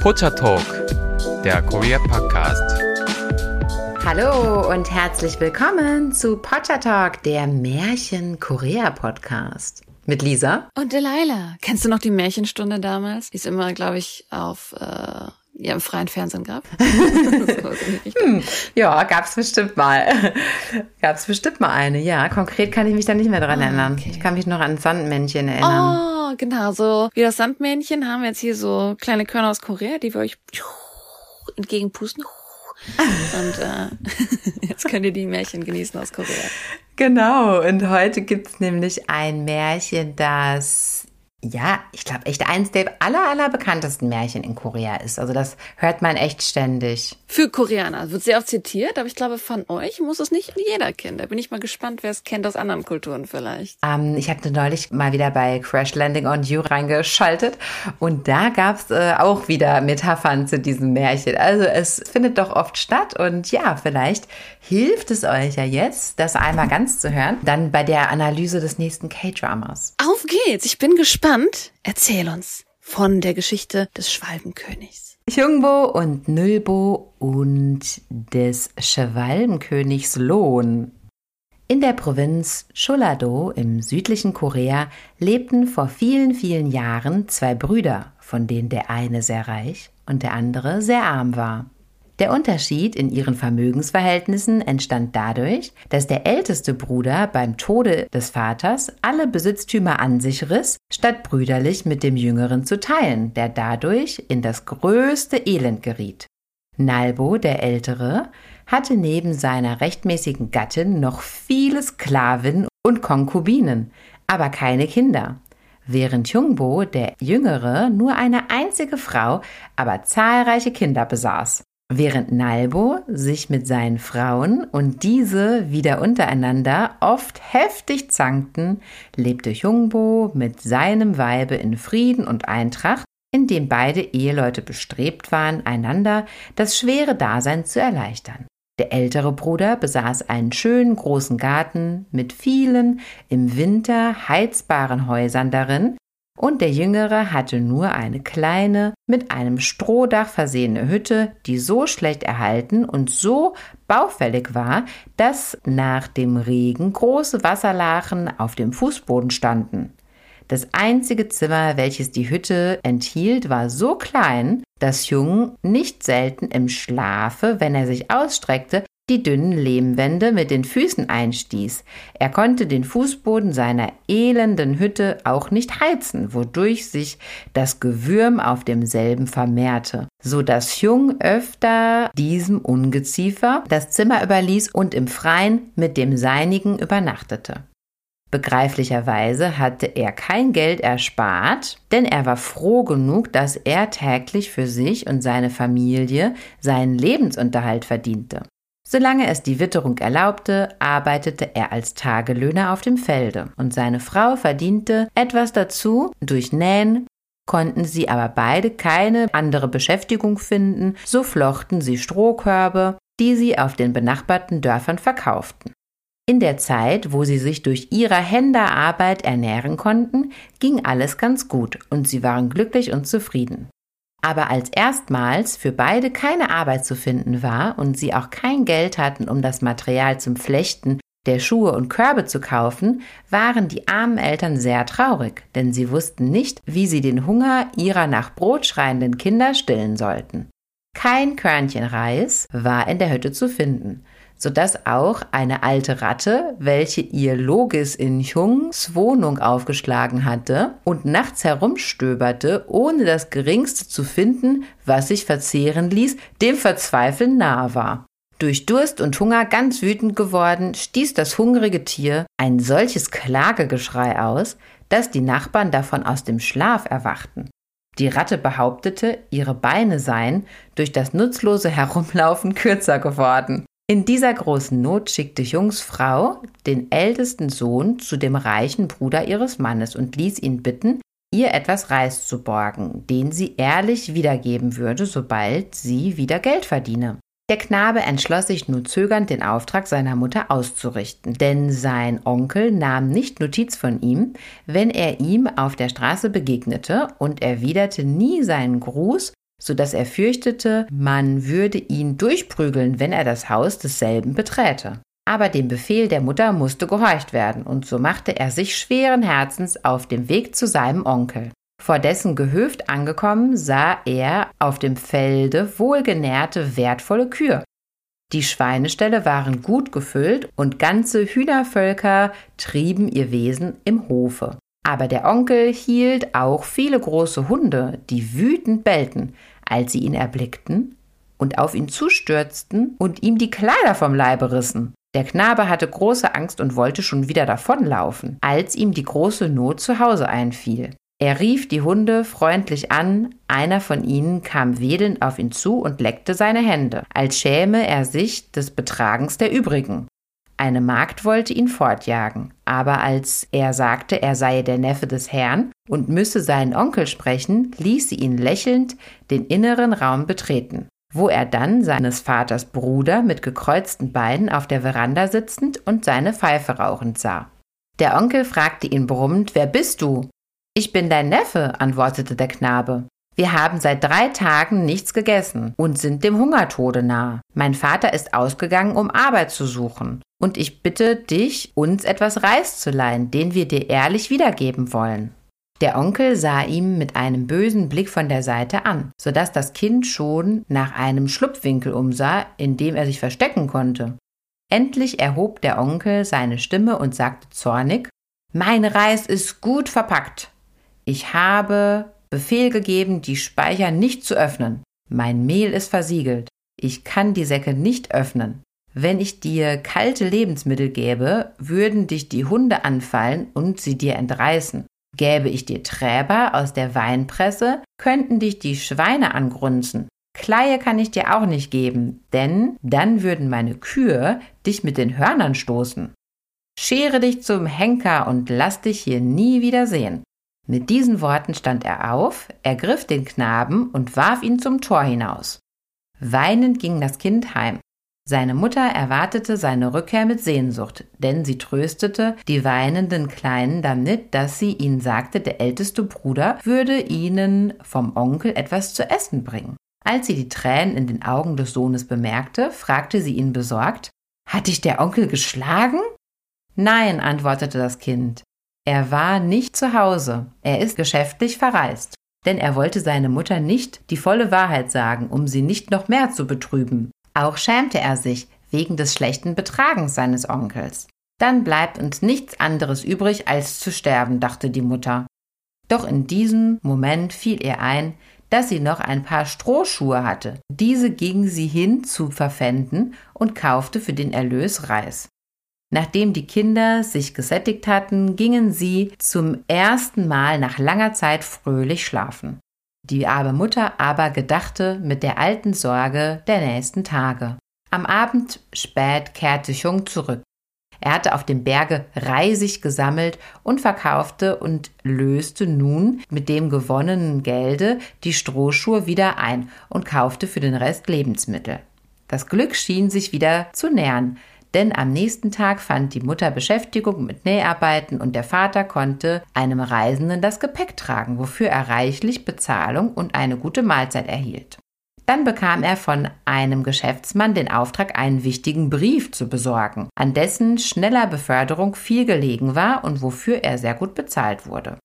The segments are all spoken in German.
Pocha Talk, der Korea Podcast. Hallo und herzlich willkommen zu Pocha Talk, der Märchen-Korea-Podcast. Mit Lisa. Und Delilah. Kennst du noch die Märchenstunde damals? Die ist immer, glaube ich, auf äh, ja, im freien Fernsehen gab. hm, ja, gab's bestimmt mal. gab's bestimmt mal eine, ja. Konkret kann ich mich da nicht mehr dran ah, erinnern. Okay. Ich kann mich noch an Sandmännchen erinnern. Oh, genau. So wie das Sandmännchen haben wir jetzt hier so kleine Körner aus Korea, die wir euch entgegenpusten. Und äh, jetzt könnt ihr die Märchen genießen aus Korea. Genau, und heute gibt's nämlich ein Märchen, das ja, ich glaube echt eins der aller, aller bekanntesten Märchen in Korea ist. Also das hört man echt ständig. Für Koreaner wird sehr oft zitiert, aber ich glaube, von euch muss es nicht jeder kennen. Da bin ich mal gespannt, wer es kennt aus anderen Kulturen vielleicht. Ähm, ich habe neulich mal wieder bei Crash Landing on You reingeschaltet und da gab's äh, auch wieder Metaphern zu diesem Märchen. Also es findet doch oft statt und ja, vielleicht hilft es euch ja jetzt, das einmal ganz zu hören, dann bei der Analyse des nächsten K-Dramas. Auf geht's, ich bin gespannt gespannt. Erzähl uns von der Geschichte des Schwalbenkönigs. Jungbo und Nülbo und des Schwalbenkönigs Lohn. In der Provinz Cholado im südlichen Korea lebten vor vielen, vielen Jahren zwei Brüder, von denen der eine sehr reich und der andere sehr arm war. Der Unterschied in ihren Vermögensverhältnissen entstand dadurch, dass der älteste Bruder beim Tode des Vaters alle Besitztümer an sich riss, statt brüderlich mit dem jüngeren zu teilen, der dadurch in das größte Elend geriet. Nalbo, der Ältere, hatte neben seiner rechtmäßigen Gattin noch viele Sklavinnen und Konkubinen, aber keine Kinder während Jungbo, der Jüngere, nur eine einzige Frau, aber zahlreiche Kinder besaß. Während Nalbo sich mit seinen Frauen und diese wieder untereinander oft heftig zankten, lebte Jungbo mit seinem Weibe in Frieden und Eintracht, indem beide Eheleute bestrebt waren, einander das schwere Dasein zu erleichtern. Der ältere Bruder besaß einen schönen großen Garten mit vielen im Winter heizbaren Häusern darin, und der Jüngere hatte nur eine kleine, mit einem Strohdach versehene Hütte, die so schlecht erhalten und so baufällig war, dass nach dem Regen große Wasserlachen auf dem Fußboden standen. Das einzige Zimmer, welches die Hütte enthielt, war so klein, dass Jung nicht selten im Schlafe, wenn er sich ausstreckte, die dünnen Lehmwände mit den Füßen einstieß. Er konnte den Fußboden seiner elenden Hütte auch nicht heizen, wodurch sich das Gewürm auf demselben vermehrte, so dass Jung öfter diesem Ungeziefer das Zimmer überließ und im Freien mit dem seinigen übernachtete. Begreiflicherweise hatte er kein Geld erspart, denn er war froh genug, dass er täglich für sich und seine Familie seinen Lebensunterhalt verdiente. Solange es die Witterung erlaubte, arbeitete er als Tagelöhner auf dem Felde und seine Frau verdiente etwas dazu durch Nähen, konnten sie aber beide keine andere Beschäftigung finden, so flochten sie Strohkörbe, die sie auf den benachbarten Dörfern verkauften. In der Zeit, wo sie sich durch ihre Händearbeit ernähren konnten, ging alles ganz gut und sie waren glücklich und zufrieden. Aber als erstmals für beide keine Arbeit zu finden war und sie auch kein Geld hatten, um das Material zum Flechten der Schuhe und Körbe zu kaufen, waren die armen Eltern sehr traurig, denn sie wussten nicht, wie sie den Hunger ihrer nach Brot schreienden Kinder stillen sollten. Kein Körnchen Reis war in der Hütte zu finden, sodass auch eine alte Ratte, welche ihr Logis in Chungs Wohnung aufgeschlagen hatte und nachts herumstöberte, ohne das geringste zu finden, was sich verzehren ließ, dem Verzweifeln nahe war. Durch Durst und Hunger ganz wütend geworden, stieß das hungrige Tier ein solches Klagegeschrei aus, dass die Nachbarn davon aus dem Schlaf erwachten. Die Ratte behauptete, ihre Beine seien durch das nutzlose Herumlaufen kürzer geworden. In dieser großen Not schickte Jungs Frau den ältesten Sohn zu dem reichen Bruder ihres Mannes und ließ ihn bitten, ihr etwas Reis zu borgen, den sie ehrlich wiedergeben würde, sobald sie wieder Geld verdiene. Der Knabe entschloss sich nur zögernd, den Auftrag seiner Mutter auszurichten, denn sein Onkel nahm nicht Notiz von ihm, wenn er ihm auf der Straße begegnete und erwiderte nie seinen Gruß, so dass er fürchtete, man würde ihn durchprügeln, wenn er das Haus desselben beträte. Aber dem Befehl der Mutter musste gehorcht werden, und so machte er sich schweren Herzens auf dem Weg zu seinem Onkel. Vor dessen Gehöft angekommen, sah er auf dem Felde wohlgenährte, wertvolle Kühe. Die Schweineställe waren gut gefüllt und ganze Hühnervölker trieben ihr Wesen im Hofe. Aber der Onkel hielt auch viele große Hunde, die wütend bellten, als sie ihn erblickten und auf ihn zustürzten und ihm die Kleider vom Leibe rissen. Der Knabe hatte große Angst und wollte schon wieder davonlaufen, als ihm die große Not zu Hause einfiel. Er rief die Hunde freundlich an, einer von ihnen kam wedelnd auf ihn zu und leckte seine Hände, als schäme er sich des Betragens der übrigen. Eine Magd wollte ihn fortjagen, aber als er sagte, er sei der Neffe des Herrn und müsse seinen Onkel sprechen, ließ sie ihn lächelnd den inneren Raum betreten wo er dann seines Vaters Bruder mit gekreuzten Beinen auf der Veranda sitzend und seine Pfeife rauchend sah. Der Onkel fragte ihn brummend, wer bist du? Ich bin dein Neffe, antwortete der Knabe. Wir haben seit drei Tagen nichts gegessen und sind dem Hungertode nahe. Mein Vater ist ausgegangen, um Arbeit zu suchen. Und ich bitte dich, uns etwas Reis zu leihen, den wir dir ehrlich wiedergeben wollen. Der Onkel sah ihm mit einem bösen Blick von der Seite an, so dass das Kind schon nach einem Schlupfwinkel umsah, in dem er sich verstecken konnte. Endlich erhob der Onkel seine Stimme und sagte zornig Mein Reis ist gut verpackt. Ich habe Befehl gegeben, die Speicher nicht zu öffnen. Mein Mehl ist versiegelt. Ich kann die Säcke nicht öffnen. Wenn ich dir kalte Lebensmittel gäbe, würden dich die Hunde anfallen und sie dir entreißen. Gäbe ich dir Träber aus der Weinpresse, könnten dich die Schweine angrunzen. Kleie kann ich dir auch nicht geben, denn dann würden meine Kühe dich mit den Hörnern stoßen. Schere dich zum Henker und lass dich hier nie wieder sehen. Mit diesen Worten stand er auf, ergriff den Knaben und warf ihn zum Tor hinaus. Weinend ging das Kind heim. Seine Mutter erwartete seine Rückkehr mit Sehnsucht, denn sie tröstete die weinenden Kleinen damit, dass sie ihnen sagte, der älteste Bruder würde ihnen vom Onkel etwas zu essen bringen. Als sie die Tränen in den Augen des Sohnes bemerkte, fragte sie ihn besorgt, hat dich der Onkel geschlagen? Nein, antwortete das Kind. Er war nicht zu Hause, er ist geschäftlich verreist, denn er wollte seine Mutter nicht die volle Wahrheit sagen, um sie nicht noch mehr zu betrüben. Auch schämte er sich wegen des schlechten Betragens seines Onkels. Dann bleibt uns nichts anderes übrig, als zu sterben, dachte die Mutter. Doch in diesem Moment fiel ihr ein, dass sie noch ein paar Strohschuhe hatte. Diese ging sie hin zu verpfänden und kaufte für den Erlös Reis. Nachdem die Kinder sich gesättigt hatten, gingen sie zum ersten Mal nach langer Zeit fröhlich schlafen. Die arme Mutter aber gedachte mit der alten Sorge der nächsten Tage. Am Abend spät kehrte Chung zurück. Er hatte auf dem Berge Reisig gesammelt und verkaufte und löste nun mit dem gewonnenen Gelde die Strohschuhe wieder ein und kaufte für den Rest Lebensmittel. Das Glück schien sich wieder zu nähern, denn am nächsten Tag fand die Mutter Beschäftigung mit Näharbeiten und der Vater konnte einem Reisenden das Gepäck tragen, wofür er reichlich Bezahlung und eine gute Mahlzeit erhielt. Dann bekam er von einem Geschäftsmann den Auftrag, einen wichtigen Brief zu besorgen, an dessen schneller Beförderung viel gelegen war und wofür er sehr gut bezahlt wurde.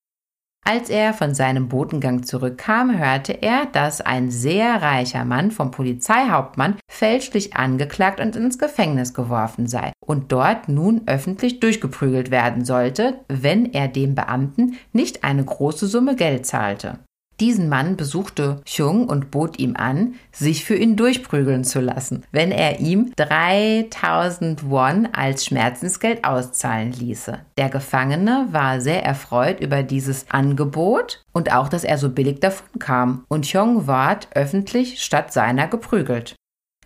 Als er von seinem Botengang zurückkam, hörte er, dass ein sehr reicher Mann vom Polizeihauptmann fälschlich angeklagt und ins Gefängnis geworfen sei und dort nun öffentlich durchgeprügelt werden sollte, wenn er dem Beamten nicht eine große Summe Geld zahlte. Diesen Mann besuchte Chung und bot ihm an, sich für ihn durchprügeln zu lassen, wenn er ihm 3000 Won als Schmerzensgeld auszahlen ließe. Der Gefangene war sehr erfreut über dieses Angebot und auch, dass er so billig davon kam, und Chung ward öffentlich statt seiner geprügelt.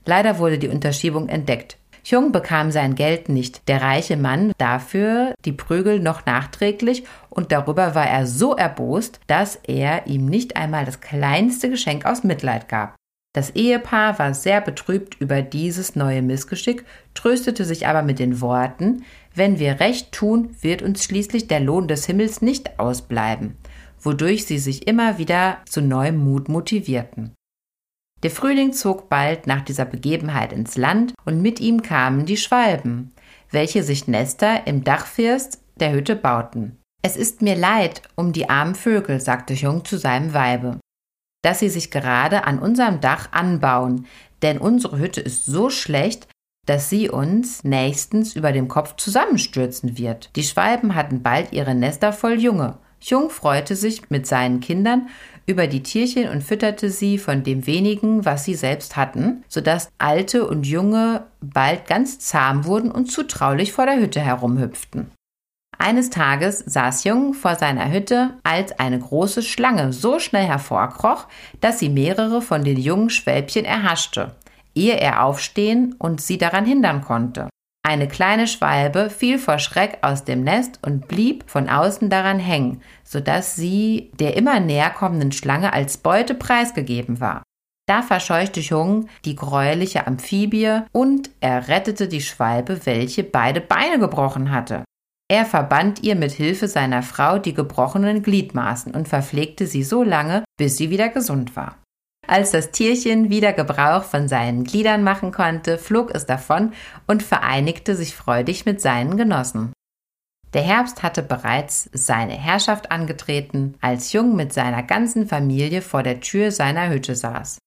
Leider wurde die Unterschiebung entdeckt. Jung bekam sein Geld nicht, der reiche Mann dafür die Prügel noch nachträglich und darüber war er so erbost, dass er ihm nicht einmal das kleinste Geschenk aus Mitleid gab. Das Ehepaar war sehr betrübt über dieses neue Missgeschick, tröstete sich aber mit den Worten Wenn wir recht tun, wird uns schließlich der Lohn des Himmels nicht ausbleiben, wodurch sie sich immer wieder zu neuem Mut motivierten. Der Frühling zog bald nach dieser Begebenheit ins Land und mit ihm kamen die Schwalben, welche sich Nester im Dachfirst der Hütte bauten. Es ist mir leid um die armen Vögel, sagte Jung zu seinem Weibe, dass sie sich gerade an unserem Dach anbauen, denn unsere Hütte ist so schlecht, dass sie uns nächstens über dem Kopf zusammenstürzen wird. Die Schwalben hatten bald ihre Nester voll Junge. Jung freute sich mit seinen Kindern über die Tierchen und fütterte sie von dem wenigen, was sie selbst hatten, so dass alte und junge bald ganz zahm wurden und zutraulich vor der Hütte herumhüpften. Eines Tages saß Jung vor seiner Hütte, als eine große Schlange so schnell hervorkroch, dass sie mehrere von den jungen Schwälbchen erhaschte, ehe er aufstehen und sie daran hindern konnte. Eine kleine Schwalbe fiel vor Schreck aus dem Nest und blieb von außen daran hängen, so dass sie der immer näher kommenden Schlange als Beute preisgegeben war. Da verscheuchte Jung die greuliche Amphibie und er rettete die Schwalbe, welche beide Beine gebrochen hatte. Er verband ihr mit Hilfe seiner Frau die gebrochenen Gliedmaßen und verpflegte sie so lange, bis sie wieder gesund war. Als das Tierchen wieder Gebrauch von seinen Gliedern machen konnte, flog es davon und vereinigte sich freudig mit seinen Genossen. Der Herbst hatte bereits seine Herrschaft angetreten, als Jung mit seiner ganzen Familie vor der Tür seiner Hütte saß.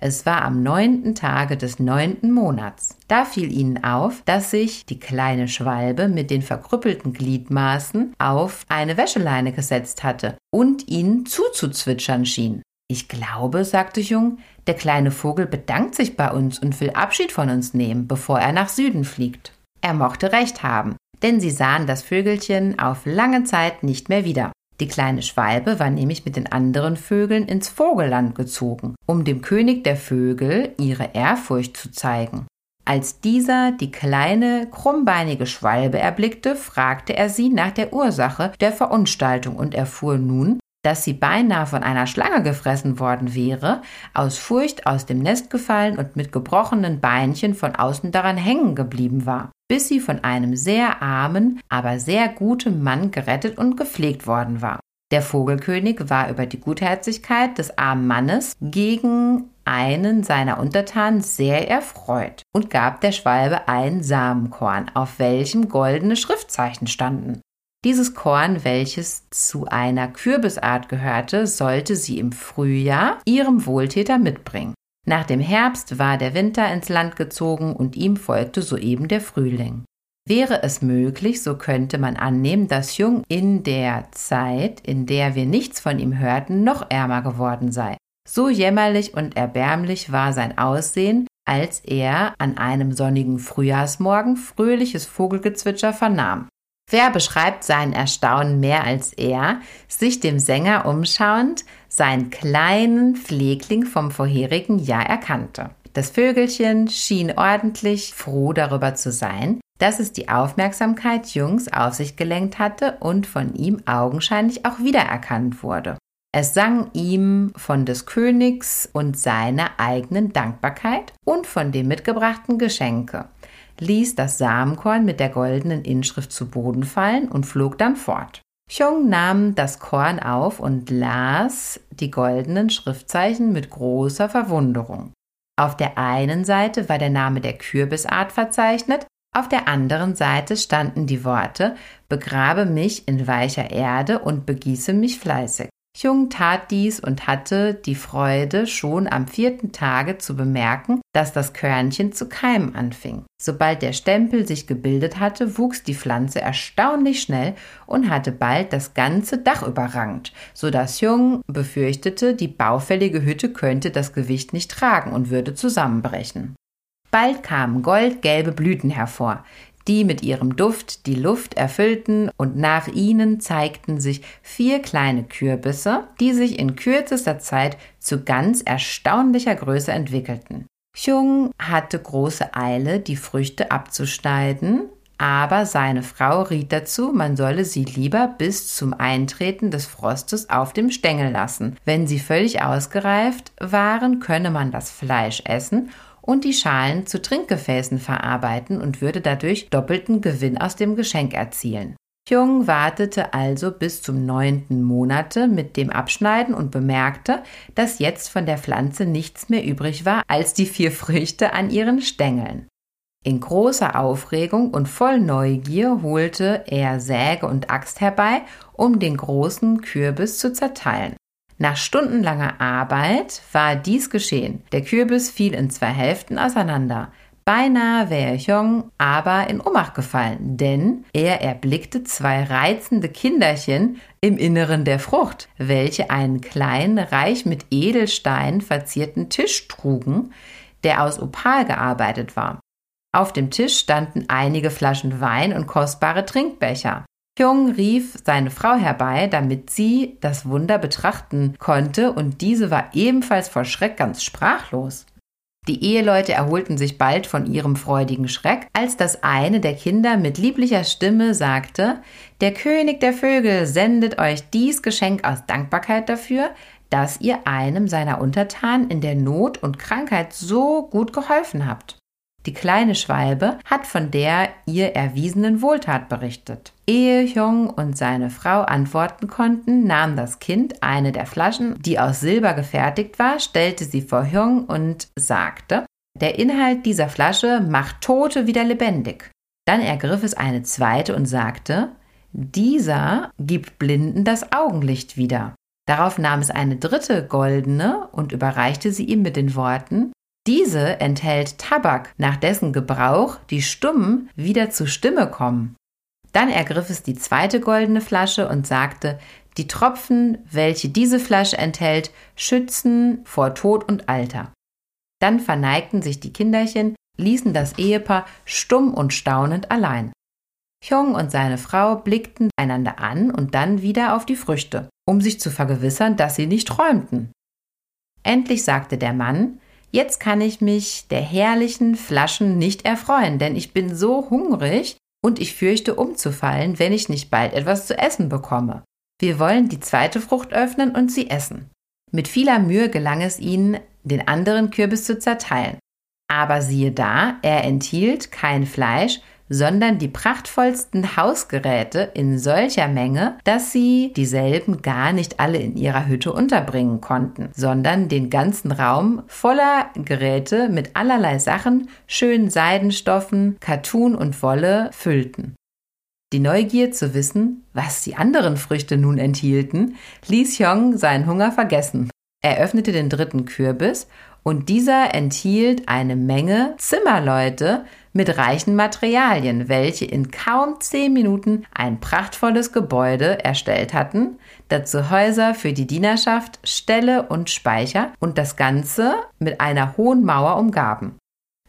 Es war am neunten Tage des neunten Monats. Da fiel ihnen auf, dass sich die kleine Schwalbe mit den verkrüppelten Gliedmaßen auf eine Wäscheleine gesetzt hatte und ihnen zuzuzwitschern schien. Ich glaube, sagte Jung, der kleine Vogel bedankt sich bei uns und will Abschied von uns nehmen, bevor er nach Süden fliegt. Er mochte recht haben, denn sie sahen das Vögelchen auf lange Zeit nicht mehr wieder. Die kleine Schwalbe war nämlich mit den anderen Vögeln ins Vogelland gezogen, um dem König der Vögel ihre Ehrfurcht zu zeigen. Als dieser die kleine, krummbeinige Schwalbe erblickte, fragte er sie nach der Ursache der Verunstaltung und erfuhr nun, dass sie beinahe von einer Schlange gefressen worden wäre, aus Furcht aus dem Nest gefallen und mit gebrochenen Beinchen von außen daran hängen geblieben war bis sie von einem sehr armen, aber sehr guten Mann gerettet und gepflegt worden war. Der Vogelkönig war über die Gutherzigkeit des armen Mannes gegen einen seiner Untertanen sehr erfreut und gab der Schwalbe ein Samenkorn, auf welchem goldene Schriftzeichen standen. Dieses Korn, welches zu einer Kürbisart gehörte, sollte sie im Frühjahr ihrem Wohltäter mitbringen. Nach dem Herbst war der Winter ins Land gezogen und ihm folgte soeben der Frühling. Wäre es möglich, so könnte man annehmen, dass Jung in der Zeit, in der wir nichts von ihm hörten, noch ärmer geworden sei. So jämmerlich und erbärmlich war sein Aussehen, als er an einem sonnigen Frühjahrsmorgen fröhliches Vogelgezwitscher vernahm. Wer beschreibt sein Erstaunen mehr als er, sich dem Sänger umschauend, seinen kleinen Pflegling vom vorherigen Jahr erkannte. Das Vögelchen schien ordentlich froh darüber zu sein, dass es die Aufmerksamkeit Jungs auf sich gelenkt hatte und von ihm augenscheinlich auch wiedererkannt wurde. Es sang ihm von des Königs und seiner eigenen Dankbarkeit und von dem mitgebrachten Geschenke, ließ das Samenkorn mit der goldenen Inschrift zu Boden fallen und flog dann fort. Chong nahm das Korn auf und las die goldenen Schriftzeichen mit großer Verwunderung. Auf der einen Seite war der Name der Kürbisart verzeichnet, auf der anderen Seite standen die Worte Begrabe mich in weicher Erde und begieße mich fleißig. Jung tat dies und hatte die Freude, schon am vierten Tage zu bemerken, dass das Körnchen zu keimen anfing. Sobald der Stempel sich gebildet hatte, wuchs die Pflanze erstaunlich schnell und hatte bald das ganze Dach überrangt, so dass Jung befürchtete, die baufällige Hütte könnte das Gewicht nicht tragen und würde zusammenbrechen. Bald kamen goldgelbe Blüten hervor, die mit ihrem Duft die Luft erfüllten, und nach ihnen zeigten sich vier kleine Kürbisse, die sich in kürzester Zeit zu ganz erstaunlicher Größe entwickelten. Chung hatte große Eile, die Früchte abzuschneiden, aber seine Frau riet dazu, man solle sie lieber bis zum Eintreten des Frostes auf dem Stängel lassen. Wenn sie völlig ausgereift waren, könne man das Fleisch essen und die Schalen zu Trinkgefäßen verarbeiten und würde dadurch doppelten Gewinn aus dem Geschenk erzielen. Jung wartete also bis zum neunten Monate mit dem Abschneiden und bemerkte, dass jetzt von der Pflanze nichts mehr übrig war als die vier Früchte an ihren Stängeln. In großer Aufregung und voll Neugier holte er Säge und Axt herbei, um den großen Kürbis zu zerteilen. Nach stundenlanger Arbeit war dies geschehen. Der Kürbis fiel in zwei Hälften auseinander. Beinahe wäre Hyung aber in Ohnmacht gefallen, denn er erblickte zwei reizende Kinderchen im Inneren der Frucht, welche einen kleinen, reich mit Edelsteinen verzierten Tisch trugen, der aus Opal gearbeitet war. Auf dem Tisch standen einige Flaschen Wein und kostbare Trinkbecher. Hyung rief seine Frau herbei, damit sie das Wunder betrachten konnte, und diese war ebenfalls vor Schreck ganz sprachlos. Die Eheleute erholten sich bald von ihrem freudigen Schreck, als das eine der Kinder mit lieblicher Stimme sagte Der König der Vögel sendet euch dies Geschenk aus Dankbarkeit dafür, dass ihr einem seiner Untertanen in der Not und Krankheit so gut geholfen habt. Die kleine Schwalbe hat von der ihr erwiesenen Wohltat berichtet. Ehe Hyung und seine Frau antworten konnten, nahm das Kind eine der Flaschen, die aus Silber gefertigt war, stellte sie vor Hyung und sagte, der Inhalt dieser Flasche macht Tote wieder lebendig. Dann ergriff es eine zweite und sagte, dieser gibt Blinden das Augenlicht wieder. Darauf nahm es eine dritte goldene und überreichte sie ihm mit den Worten, diese enthält Tabak, nach dessen Gebrauch die Stummen wieder zur Stimme kommen. Dann ergriff es die zweite goldene Flasche und sagte, die Tropfen, welche diese Flasche enthält, schützen vor Tod und Alter. Dann verneigten sich die Kinderchen, ließen das Ehepaar stumm und staunend allein. Hyung und seine Frau blickten einander an und dann wieder auf die Früchte, um sich zu vergewissern, dass sie nicht träumten. Endlich sagte der Mann, Jetzt kann ich mich der herrlichen Flaschen nicht erfreuen, denn ich bin so hungrig und ich fürchte umzufallen, wenn ich nicht bald etwas zu essen bekomme. Wir wollen die zweite Frucht öffnen und sie essen. Mit vieler Mühe gelang es ihnen, den anderen Kürbis zu zerteilen. Aber siehe da, er enthielt kein Fleisch, sondern die prachtvollsten Hausgeräte in solcher Menge, dass sie dieselben gar nicht alle in ihrer Hütte unterbringen konnten, sondern den ganzen Raum voller Geräte mit allerlei Sachen, schönen Seidenstoffen, Kattun und Wolle füllten. Die Neugier zu wissen, was die anderen Früchte nun enthielten, ließ Hyong seinen Hunger vergessen. Er öffnete den dritten Kürbis und dieser enthielt eine Menge Zimmerleute mit reichen Materialien, welche in kaum zehn Minuten ein prachtvolles Gebäude erstellt hatten, dazu Häuser für die Dienerschaft, Ställe und Speicher und das Ganze mit einer hohen Mauer umgaben.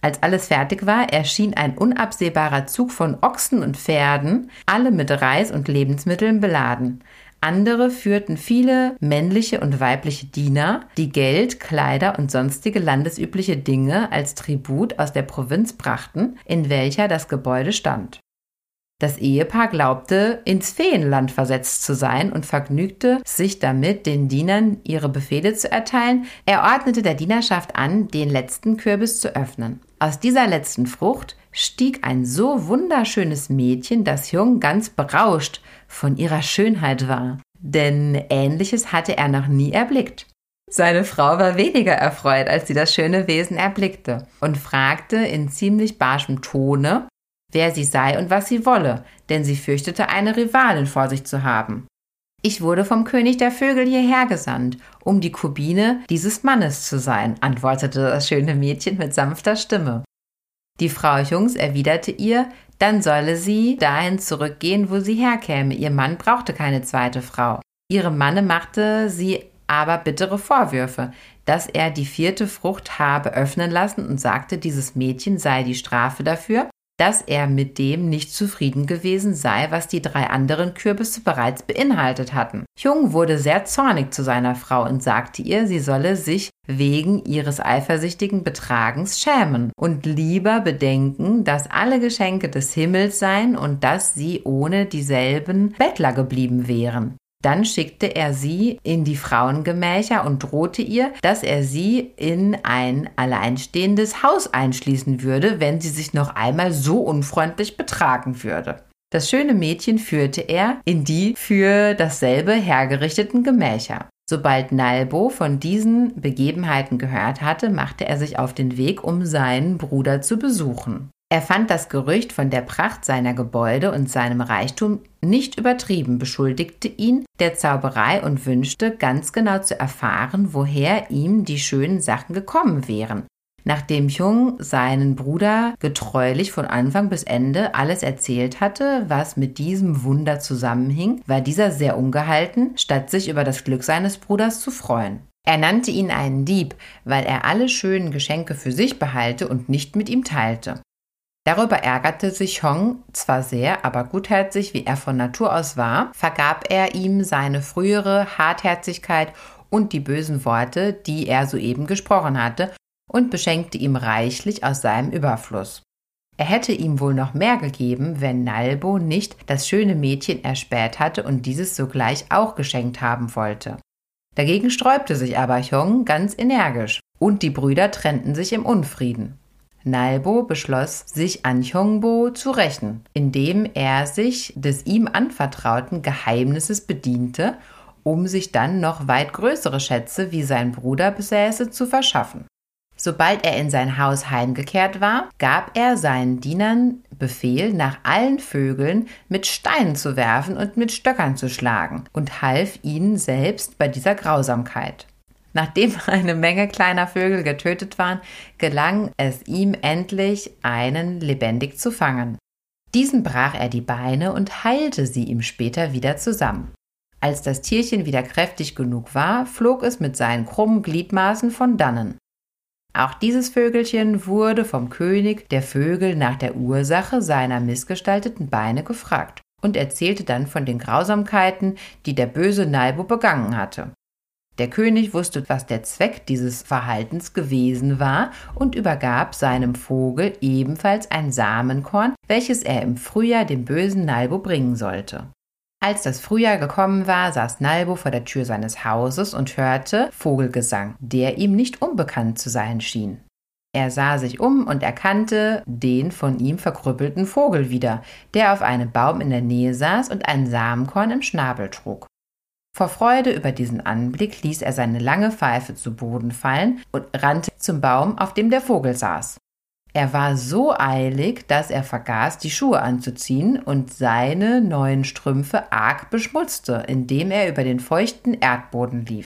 Als alles fertig war, erschien ein unabsehbarer Zug von Ochsen und Pferden, alle mit Reis und Lebensmitteln beladen. Andere führten viele männliche und weibliche Diener, die Geld, Kleider und sonstige landesübliche Dinge als Tribut aus der Provinz brachten, in welcher das Gebäude stand. Das Ehepaar glaubte, ins Feenland versetzt zu sein und vergnügte sich damit, den Dienern ihre Befehle zu erteilen. Er ordnete der Dienerschaft an, den letzten Kürbis zu öffnen. Aus dieser letzten Frucht stieg ein so wunderschönes Mädchen, dass Jung ganz berauscht von ihrer Schönheit war. Denn ähnliches hatte er noch nie erblickt. Seine Frau war weniger erfreut, als sie das schöne Wesen erblickte und fragte in ziemlich barschem Tone, wer sie sei und was sie wolle, denn sie fürchtete, eine Rivalin vor sich zu haben. Ich wurde vom König der Vögel hierher gesandt, um die Kubine dieses Mannes zu sein, antwortete das schöne Mädchen mit sanfter Stimme. Die Frau Jungs erwiderte ihr, dann solle sie dahin zurückgehen, wo sie herkäme. Ihr Mann brauchte keine zweite Frau. Ihrem Manne machte sie aber bittere Vorwürfe, dass er die vierte Frucht habe öffnen lassen und sagte, dieses Mädchen sei die Strafe dafür, dass er mit dem nicht zufrieden gewesen sei, was die drei anderen Kürbisse bereits beinhaltet hatten. Jung wurde sehr zornig zu seiner Frau und sagte ihr, sie solle sich wegen ihres eifersüchtigen Betragens schämen und lieber bedenken, dass alle Geschenke des Himmels seien und dass sie ohne dieselben Bettler geblieben wären. Dann schickte er sie in die Frauengemächer und drohte ihr, dass er sie in ein alleinstehendes Haus einschließen würde, wenn sie sich noch einmal so unfreundlich betragen würde. Das schöne Mädchen führte er in die für dasselbe hergerichteten Gemächer. Sobald Nalbo von diesen Begebenheiten gehört hatte, machte er sich auf den Weg, um seinen Bruder zu besuchen. Er fand das Gerücht von der Pracht seiner Gebäude und seinem Reichtum nicht übertrieben, beschuldigte ihn der Zauberei und wünschte ganz genau zu erfahren, woher ihm die schönen Sachen gekommen wären. Nachdem Jung seinen Bruder getreulich von Anfang bis Ende alles erzählt hatte, was mit diesem Wunder zusammenhing, war dieser sehr ungehalten, statt sich über das Glück seines Bruders zu freuen. Er nannte ihn einen Dieb, weil er alle schönen Geschenke für sich behalte und nicht mit ihm teilte. Darüber ärgerte sich Hong zwar sehr, aber gutherzig wie er von Natur aus war, vergab er ihm seine frühere Hartherzigkeit und die bösen Worte, die er soeben gesprochen hatte, und beschenkte ihm reichlich aus seinem Überfluss. Er hätte ihm wohl noch mehr gegeben, wenn Nalbo nicht das schöne Mädchen erspäht hatte und dieses sogleich auch geschenkt haben wollte. Dagegen sträubte sich aber Chong ganz energisch, und die Brüder trennten sich im Unfrieden. Nalbo beschloss, sich an Chongbo zu rächen, indem er sich des ihm anvertrauten Geheimnisses bediente, um sich dann noch weit größere Schätze, wie sein Bruder besäße, zu verschaffen. Sobald er in sein Haus heimgekehrt war, gab er seinen Dienern Befehl, nach allen Vögeln mit Steinen zu werfen und mit Stöckern zu schlagen und half ihnen selbst bei dieser Grausamkeit. Nachdem eine Menge kleiner Vögel getötet waren, gelang es ihm endlich, einen lebendig zu fangen. Diesen brach er die Beine und heilte sie ihm später wieder zusammen. Als das Tierchen wieder kräftig genug war, flog es mit seinen krummen Gliedmaßen von dannen. Auch dieses Vögelchen wurde vom König der Vögel nach der Ursache seiner missgestalteten Beine gefragt und erzählte dann von den Grausamkeiten, die der böse Nalbo begangen hatte. Der König wusste, was der Zweck dieses Verhaltens gewesen war und übergab seinem Vogel ebenfalls ein Samenkorn, welches er im Frühjahr dem bösen Nalbo bringen sollte. Als das Frühjahr gekommen war, saß Nalbo vor der Tür seines Hauses und hörte Vogelgesang, der ihm nicht unbekannt zu sein schien. Er sah sich um und erkannte den von ihm verkrüppelten Vogel wieder, der auf einem Baum in der Nähe saß und ein Samenkorn im Schnabel trug. Vor Freude über diesen Anblick ließ er seine lange Pfeife zu Boden fallen und rannte zum Baum, auf dem der Vogel saß. Er war so eilig, dass er vergaß, die Schuhe anzuziehen und seine neuen Strümpfe arg beschmutzte, indem er über den feuchten Erdboden lief.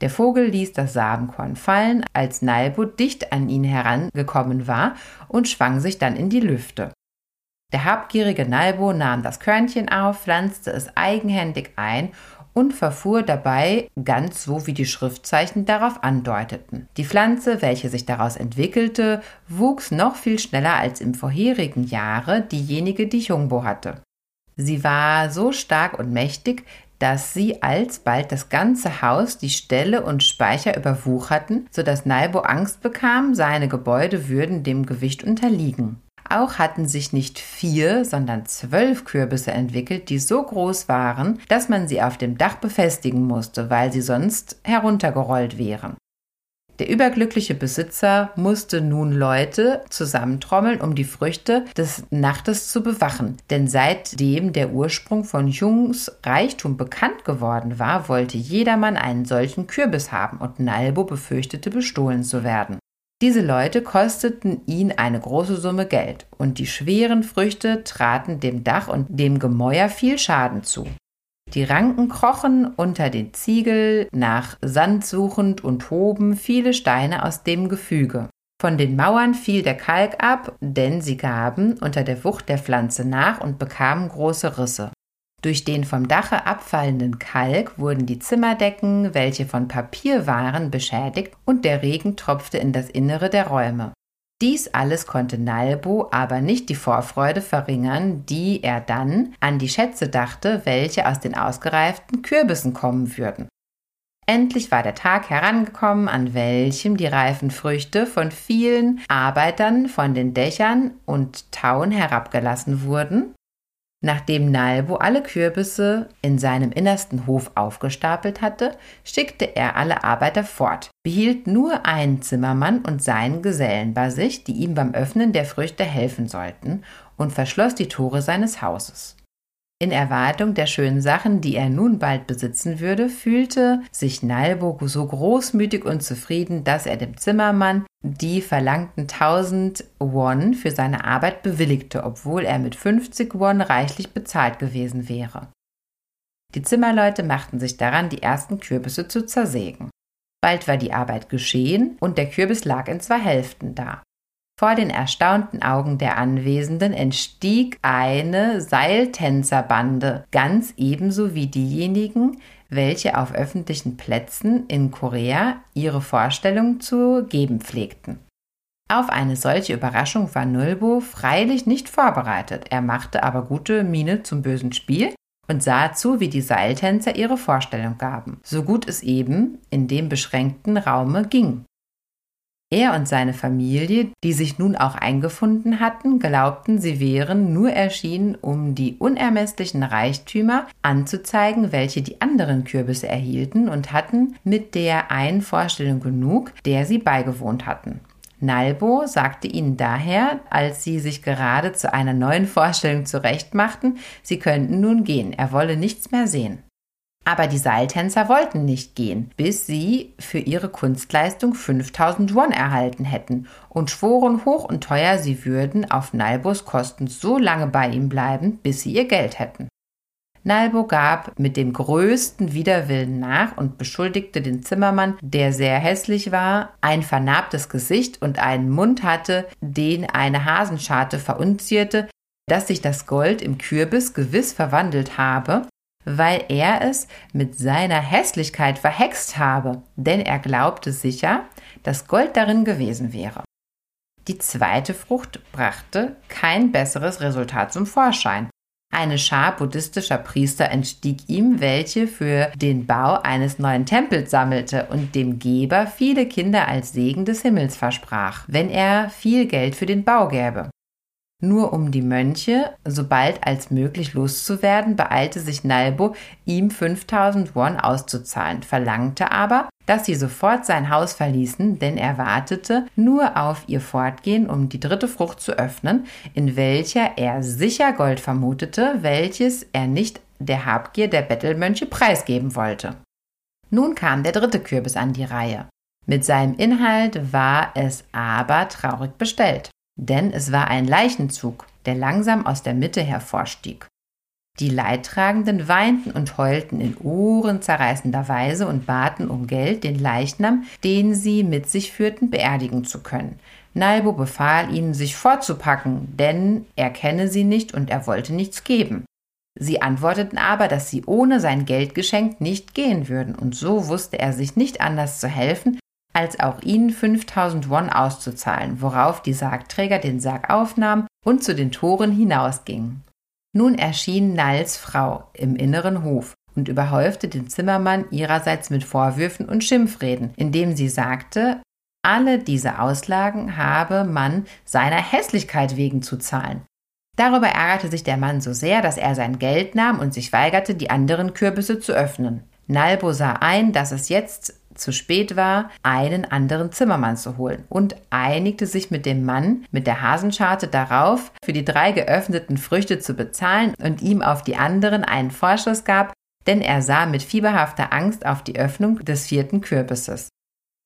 Der Vogel ließ das Samenkorn fallen, als Nalbo dicht an ihn herangekommen war und schwang sich dann in die Lüfte. Der habgierige Nalbo nahm das Körnchen auf, pflanzte es eigenhändig ein und verfuhr dabei ganz so, wie die Schriftzeichen darauf andeuteten. Die Pflanze, welche sich daraus entwickelte, wuchs noch viel schneller als im vorherigen Jahre diejenige, die Jungbo hatte. Sie war so stark und mächtig, dass sie alsbald das ganze Haus, die Ställe und Speicher überwucherten, so dass Nalbo Angst bekam, seine Gebäude würden dem Gewicht unterliegen. Auch hatten sich nicht vier, sondern zwölf Kürbisse entwickelt, die so groß waren, dass man sie auf dem Dach befestigen musste, weil sie sonst heruntergerollt wären. Der überglückliche Besitzer musste nun Leute zusammentrommeln, um die Früchte des Nachtes zu bewachen. Denn seitdem der Ursprung von Jungs Reichtum bekannt geworden war, wollte jedermann einen solchen Kürbis haben und Nalbo befürchtete, bestohlen zu werden. Diese Leute kosteten ihn eine große Summe Geld, und die schweren Früchte traten dem Dach und dem Gemäuer viel Schaden zu. Die Ranken krochen unter den Ziegel, nach Sand suchend und hoben viele Steine aus dem Gefüge. Von den Mauern fiel der Kalk ab, denn sie gaben unter der Wucht der Pflanze nach und bekamen große Risse. Durch den vom Dache abfallenden Kalk wurden die Zimmerdecken, welche von Papier waren, beschädigt und der Regen tropfte in das Innere der Räume. Dies alles konnte Nalbo aber nicht die Vorfreude verringern, die er dann an die Schätze dachte, welche aus den ausgereiften Kürbissen kommen würden. Endlich war der Tag herangekommen, an welchem die reifen Früchte von vielen Arbeitern von den Dächern und Tauen herabgelassen wurden Nachdem Nalbo alle Kürbisse in seinem innersten Hof aufgestapelt hatte, schickte er alle Arbeiter fort, behielt nur einen Zimmermann und seinen Gesellen bei sich, die ihm beim Öffnen der Früchte helfen sollten, und verschloss die Tore seines Hauses. In Erwartung der schönen Sachen, die er nun bald besitzen würde, fühlte sich Nalbo so großmütig und zufrieden, dass er dem Zimmermann die verlangten tausend Won für seine Arbeit bewilligte, obwohl er mit 50 Won reichlich bezahlt gewesen wäre. Die Zimmerleute machten sich daran, die ersten Kürbisse zu zersägen. Bald war die Arbeit geschehen und der Kürbis lag in zwei Hälften da. Vor den erstaunten Augen der Anwesenden entstieg eine Seiltänzerbande, ganz ebenso wie diejenigen, welche auf öffentlichen Plätzen in Korea ihre Vorstellung zu geben pflegten. Auf eine solche Überraschung war Nulbo freilich nicht vorbereitet, er machte aber gute Miene zum bösen Spiel und sah zu, wie die Seiltänzer ihre Vorstellung gaben, so gut es eben in dem beschränkten Raume ging. Er und seine Familie, die sich nun auch eingefunden hatten, glaubten, sie wären nur erschienen, um die unermesslichen Reichtümer anzuzeigen, welche die anderen Kürbisse erhielten, und hatten mit der einen Vorstellung genug, der sie beigewohnt hatten. Nalbo sagte ihnen daher, als sie sich gerade zu einer neuen Vorstellung zurechtmachten, sie könnten nun gehen, er wolle nichts mehr sehen. Aber die Seiltänzer wollten nicht gehen, bis sie für ihre Kunstleistung 5000 Won erhalten hätten und schworen hoch und teuer, sie würden auf Nalbos Kosten so lange bei ihm bleiben, bis sie ihr Geld hätten. Nalbo gab mit dem größten Widerwillen nach und beschuldigte den Zimmermann, der sehr hässlich war, ein vernarbtes Gesicht und einen Mund hatte, den eine Hasenscharte verunzierte, dass sich das Gold im Kürbis gewiss verwandelt habe weil er es mit seiner Hässlichkeit verhext habe, denn er glaubte sicher, dass Gold darin gewesen wäre. Die zweite Frucht brachte kein besseres Resultat zum Vorschein. Eine Schar buddhistischer Priester entstieg ihm, welche für den Bau eines neuen Tempels sammelte und dem Geber viele Kinder als Segen des Himmels versprach, wenn er viel Geld für den Bau gäbe. Nur um die Mönche so bald als möglich loszuwerden, beeilte sich Nalbo, ihm 5000 Won auszuzahlen, verlangte aber, dass sie sofort sein Haus verließen, denn er wartete nur auf ihr Fortgehen, um die dritte Frucht zu öffnen, in welcher er sicher Gold vermutete, welches er nicht der Habgier der Bettelmönche preisgeben wollte. Nun kam der dritte Kürbis an die Reihe. Mit seinem Inhalt war es aber traurig bestellt denn es war ein Leichenzug, der langsam aus der Mitte hervorstieg. Die Leidtragenden weinten und heulten in ohrenzerreißender Weise und baten um Geld, den Leichnam, den sie mit sich führten, beerdigen zu können. Nalbo befahl ihnen, sich vorzupacken, denn er kenne sie nicht und er wollte nichts geben. Sie antworteten aber, dass sie ohne sein Geldgeschenk nicht gehen würden, und so wusste er sich nicht anders zu helfen, als auch ihnen 5000 Won auszuzahlen, worauf die Sargträger den Sarg aufnahmen und zu den Toren hinausgingen. Nun erschien Nals Frau im inneren Hof und überhäufte den Zimmermann ihrerseits mit Vorwürfen und Schimpfreden, indem sie sagte, alle diese Auslagen habe man seiner Hässlichkeit wegen zu zahlen. Darüber ärgerte sich der Mann so sehr, dass er sein Geld nahm und sich weigerte, die anderen Kürbisse zu öffnen. Nalbo sah ein, dass es jetzt zu spät war, einen anderen Zimmermann zu holen und einigte sich mit dem Mann mit der Hasenscharte darauf, für die drei geöffneten Früchte zu bezahlen und ihm auf die anderen einen Vorschuss gab, denn er sah mit fieberhafter Angst auf die Öffnung des vierten Kürbisses.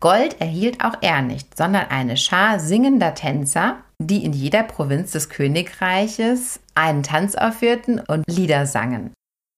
Gold erhielt auch er nicht, sondern eine Schar singender Tänzer, die in jeder Provinz des Königreiches einen Tanz aufführten und Lieder sangen.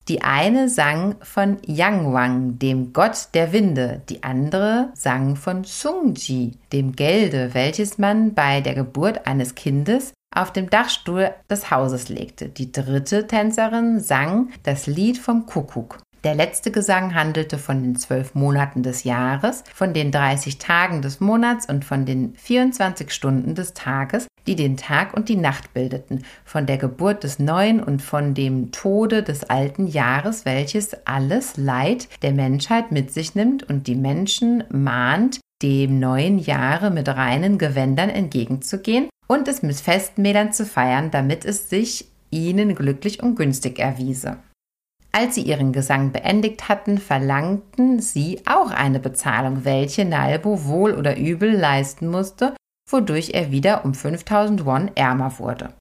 Die eine sang von Yangwang, dem Gott der Winde, die andere sang von Sungji, dem Gelde, welches man bei der Geburt eines Kindes auf dem Dachstuhl des Hauses legte. Die dritte Tänzerin sang das Lied vom Kuckuck. Der letzte Gesang handelte von den zwölf Monaten des Jahres, von den 30 Tagen des Monats und von den 24 Stunden des Tages, die den Tag und die Nacht bildeten, von der Geburt des neuen und von dem Tode des alten Jahres, welches alles Leid der Menschheit mit sich nimmt und die Menschen mahnt, dem neuen Jahre mit reinen Gewändern entgegenzugehen und es mit Festmählern zu feiern, damit es sich ihnen glücklich und günstig erwiese. Als sie ihren Gesang beendigt hatten, verlangten sie auch eine Bezahlung, welche Nalbo wohl oder übel leisten musste, wodurch er wieder um 5000 Won ärmer wurde.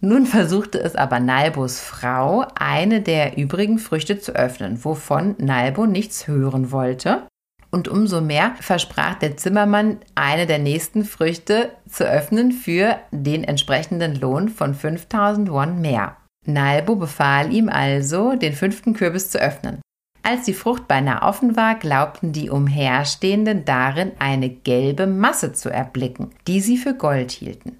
Nun versuchte es aber Nalbos Frau, eine der übrigen Früchte zu öffnen, wovon Nalbo nichts hören wollte. Und umso mehr versprach der Zimmermann, eine der nächsten Früchte zu öffnen für den entsprechenden Lohn von 5000 Won mehr. Nalbo befahl ihm also, den fünften Kürbis zu öffnen. Als die Frucht beinahe offen war, glaubten die Umherstehenden darin eine gelbe Masse zu erblicken, die sie für Gold hielten.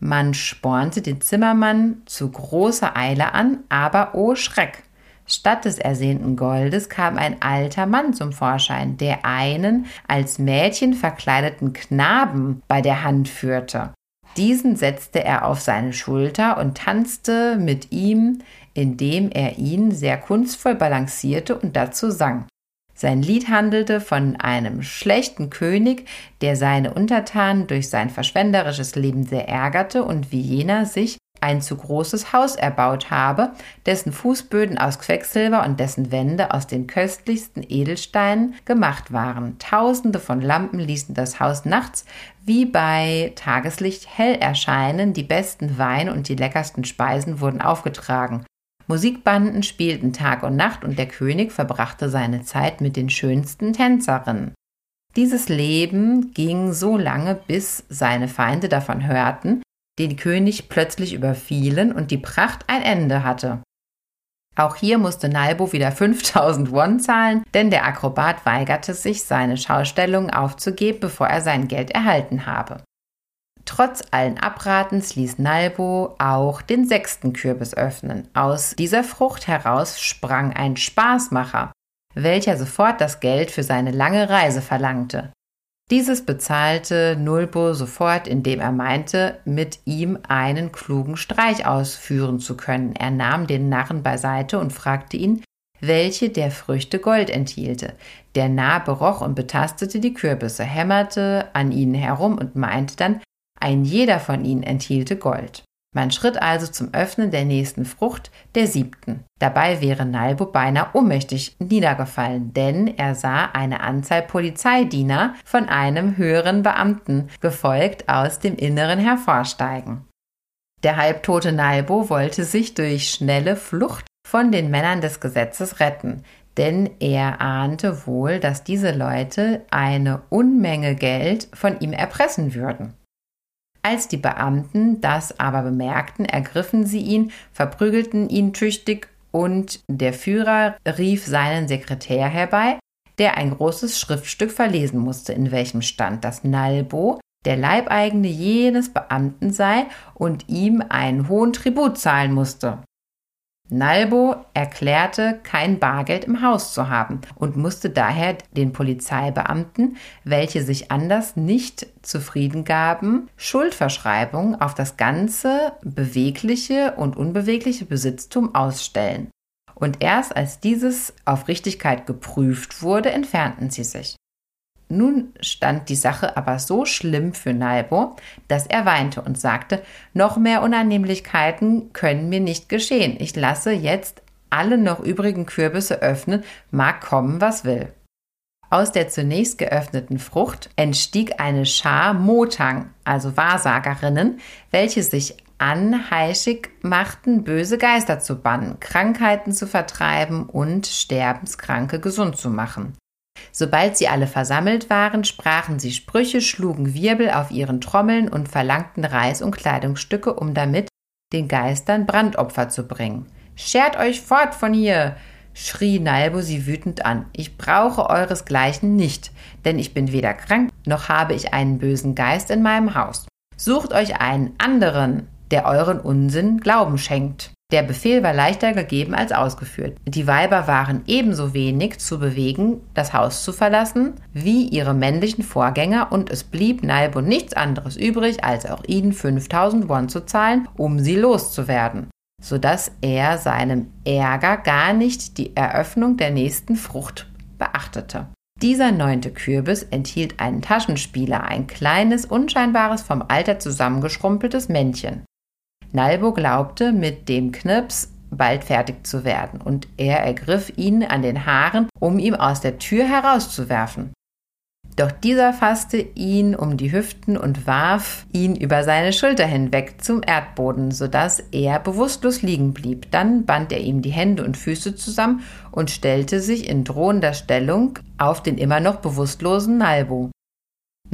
Man spornte den Zimmermann zu großer Eile an, aber o oh Schreck! Statt des ersehnten Goldes kam ein alter Mann zum Vorschein, der einen als Mädchen verkleideten Knaben bei der Hand führte. Diesen setzte er auf seine Schulter und tanzte mit ihm, indem er ihn sehr kunstvoll balancierte und dazu sang. Sein Lied handelte von einem schlechten König, der seine Untertanen durch sein verschwenderisches Leben sehr ärgerte und wie jener sich ein zu großes Haus erbaut habe, dessen Fußböden aus Quecksilber und dessen Wände aus den köstlichsten Edelsteinen gemacht waren. Tausende von Lampen ließen das Haus nachts wie bei Tageslicht hell erscheinen, die besten Weine und die leckersten Speisen wurden aufgetragen. Musikbanden spielten Tag und Nacht und der König verbrachte seine Zeit mit den schönsten Tänzerinnen. Dieses Leben ging so lange, bis seine Feinde davon hörten, den König plötzlich überfielen und die Pracht ein Ende hatte. Auch hier musste Nalbo wieder 5000 Won zahlen, denn der Akrobat weigerte sich, seine Schaustellung aufzugeben, bevor er sein Geld erhalten habe. Trotz allen Abratens ließ Nalbo auch den sechsten Kürbis öffnen. Aus dieser Frucht heraus sprang ein Spaßmacher, welcher sofort das Geld für seine lange Reise verlangte. Dieses bezahlte Nulbo sofort, indem er meinte, mit ihm einen klugen Streich ausführen zu können. Er nahm den Narren beiseite und fragte ihn, welche der Früchte Gold enthielte. Der Narr beroch und betastete die Kürbisse, hämmerte an ihnen herum und meinte dann, ein jeder von ihnen enthielte Gold. Man schritt also zum Öffnen der nächsten Frucht, der siebten. Dabei wäre Nalbo beinahe ohnmächtig niedergefallen, denn er sah eine Anzahl Polizeidiener von einem höheren Beamten, gefolgt aus dem Inneren hervorsteigen. Der halbtote Nalbo wollte sich durch schnelle Flucht von den Männern des Gesetzes retten, denn er ahnte wohl, dass diese Leute eine Unmenge Geld von ihm erpressen würden. Als die Beamten das aber bemerkten, ergriffen sie ihn, verprügelten ihn tüchtig und der Führer rief seinen Sekretär herbei, der ein großes Schriftstück verlesen musste, in welchem stand, dass Nalbo der Leibeigene jenes Beamten sei und ihm einen hohen Tribut zahlen musste. Nalbo erklärte, kein Bargeld im Haus zu haben und musste daher den Polizeibeamten, welche sich anders nicht zufrieden gaben, Schuldverschreibungen auf das ganze bewegliche und unbewegliche Besitztum ausstellen. Und erst als dieses auf Richtigkeit geprüft wurde, entfernten sie sich. Nun stand die Sache aber so schlimm für Nalbo, dass er weinte und sagte, noch mehr Unannehmlichkeiten können mir nicht geschehen. Ich lasse jetzt alle noch übrigen Kürbisse öffnen, mag kommen, was will. Aus der zunächst geöffneten Frucht entstieg eine Schar Motang, also Wahrsagerinnen, welche sich anheischig machten, böse Geister zu bannen, Krankheiten zu vertreiben und Sterbenskranke gesund zu machen. Sobald sie alle versammelt waren, sprachen sie Sprüche, schlugen Wirbel auf ihren Trommeln und verlangten Reis und Kleidungsstücke, um damit den Geistern Brandopfer zu bringen. Schert euch fort von hier! schrie Nalbo sie wütend an. Ich brauche euresgleichen nicht, denn ich bin weder krank, noch habe ich einen bösen Geist in meinem Haus. Sucht euch einen anderen, der euren Unsinn Glauben schenkt. Der Befehl war leichter gegeben als ausgeführt. Die Weiber waren ebenso wenig zu bewegen, das Haus zu verlassen, wie ihre männlichen Vorgänger, und es blieb Nalbo nichts anderes übrig, als auch ihnen 5000 Won zu zahlen, um sie loszuwerden, sodass er seinem Ärger gar nicht die Eröffnung der nächsten Frucht beachtete. Dieser neunte Kürbis enthielt einen Taschenspieler, ein kleines, unscheinbares, vom Alter zusammengeschrumpeltes Männchen. Nalbo glaubte, mit dem Knips bald fertig zu werden, und er ergriff ihn an den Haaren, um ihn aus der Tür herauszuwerfen. Doch dieser fasste ihn um die Hüften und warf ihn über seine Schulter hinweg zum Erdboden, sodass er bewusstlos liegen blieb. Dann band er ihm die Hände und Füße zusammen und stellte sich in drohender Stellung auf den immer noch bewusstlosen Nalbo.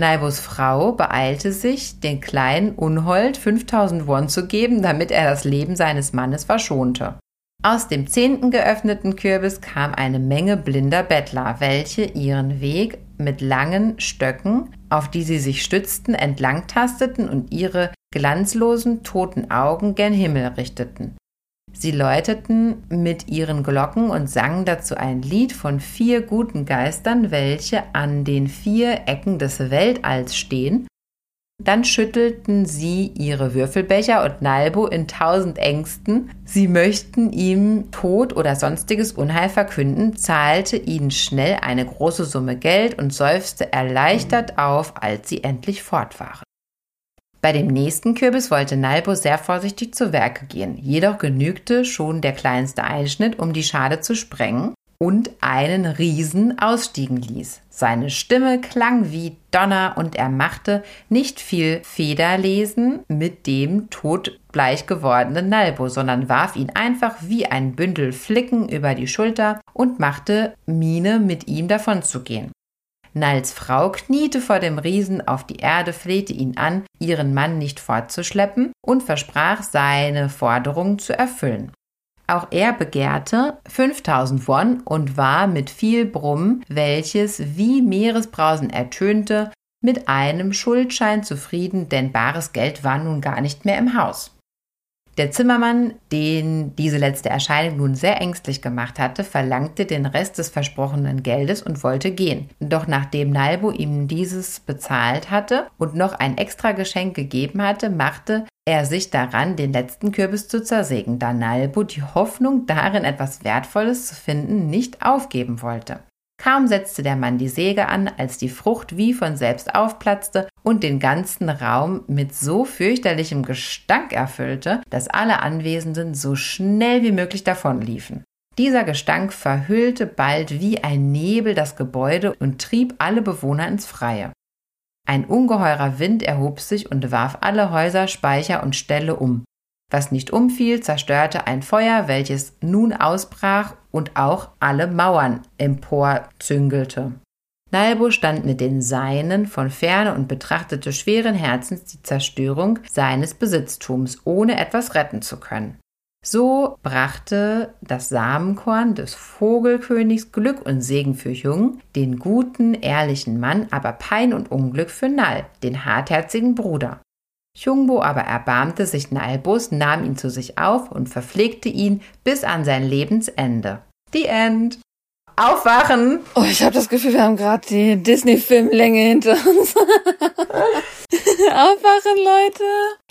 Nalbos Frau beeilte sich, den kleinen Unhold 5000 Won zu geben, damit er das Leben seines Mannes verschonte. Aus dem zehnten geöffneten Kürbis kam eine Menge blinder Bettler, welche ihren Weg mit langen Stöcken, auf die sie sich stützten, entlang tasteten und ihre glanzlosen, toten Augen gen Himmel richteten. Sie läuteten mit ihren Glocken und sangen dazu ein Lied von vier guten Geistern, welche an den vier Ecken des Weltalls stehen dann schüttelten sie ihre Würfelbecher und Nalbo in tausend Ängsten. Sie möchten ihm Tod oder sonstiges Unheil verkünden, zahlte ihnen schnell eine große Summe Geld und seufzte erleichtert auf, als sie endlich fort waren. Bei dem nächsten Kürbis wollte Nalbo sehr vorsichtig zu Werke gehen, jedoch genügte schon der kleinste Einschnitt, um die Schade zu sprengen und einen Riesen ausstiegen ließ. Seine Stimme klang wie Donner und er machte nicht viel Federlesen mit dem todbleich gewordenen Nalbo, sondern warf ihn einfach wie ein Bündel Flicken über die Schulter und machte Miene, mit ihm davonzugehen. Nals Frau kniete vor dem Riesen auf die Erde, flehte ihn an, ihren Mann nicht fortzuschleppen und versprach, seine Forderungen zu erfüllen. Auch er begehrte 5000 Won und war mit viel Brummen, welches wie Meeresbrausen ertönte, mit einem Schuldschein zufrieden, denn bares Geld war nun gar nicht mehr im Haus. Der Zimmermann, den diese letzte Erscheinung nun sehr ängstlich gemacht hatte, verlangte den Rest des versprochenen Geldes und wollte gehen. Doch nachdem Nalbo ihm dieses bezahlt hatte und noch ein extra Geschenk gegeben hatte, machte er sich daran, den letzten Kürbis zu zersägen, da Nalbo die Hoffnung darin, etwas Wertvolles zu finden, nicht aufgeben wollte. Kaum setzte der Mann die Säge an, als die Frucht wie von selbst aufplatzte und den ganzen Raum mit so fürchterlichem Gestank erfüllte, dass alle Anwesenden so schnell wie möglich davonliefen. Dieser Gestank verhüllte bald wie ein Nebel das Gebäude und trieb alle Bewohner ins Freie. Ein ungeheurer Wind erhob sich und warf alle Häuser, Speicher und Ställe um. Was nicht umfiel, zerstörte ein Feuer, welches nun ausbrach und auch alle Mauern emporzüngelte. Nalbo stand mit den Seinen von ferne und betrachtete schweren Herzens die Zerstörung seines Besitztums, ohne etwas retten zu können. So brachte das Samenkorn des Vogelkönigs Glück und Segen für Jung, den guten, ehrlichen Mann, aber Pein und Unglück für Nall, den hartherzigen Bruder. Chungbo aber erbarmte sich Nalbos, nahm ihn zu sich auf und verpflegte ihn bis an sein Lebensende. The End. Aufwachen! Oh, ich habe das Gefühl, wir haben gerade die Disney-Filmlänge hinter uns. Aufwachen, Leute!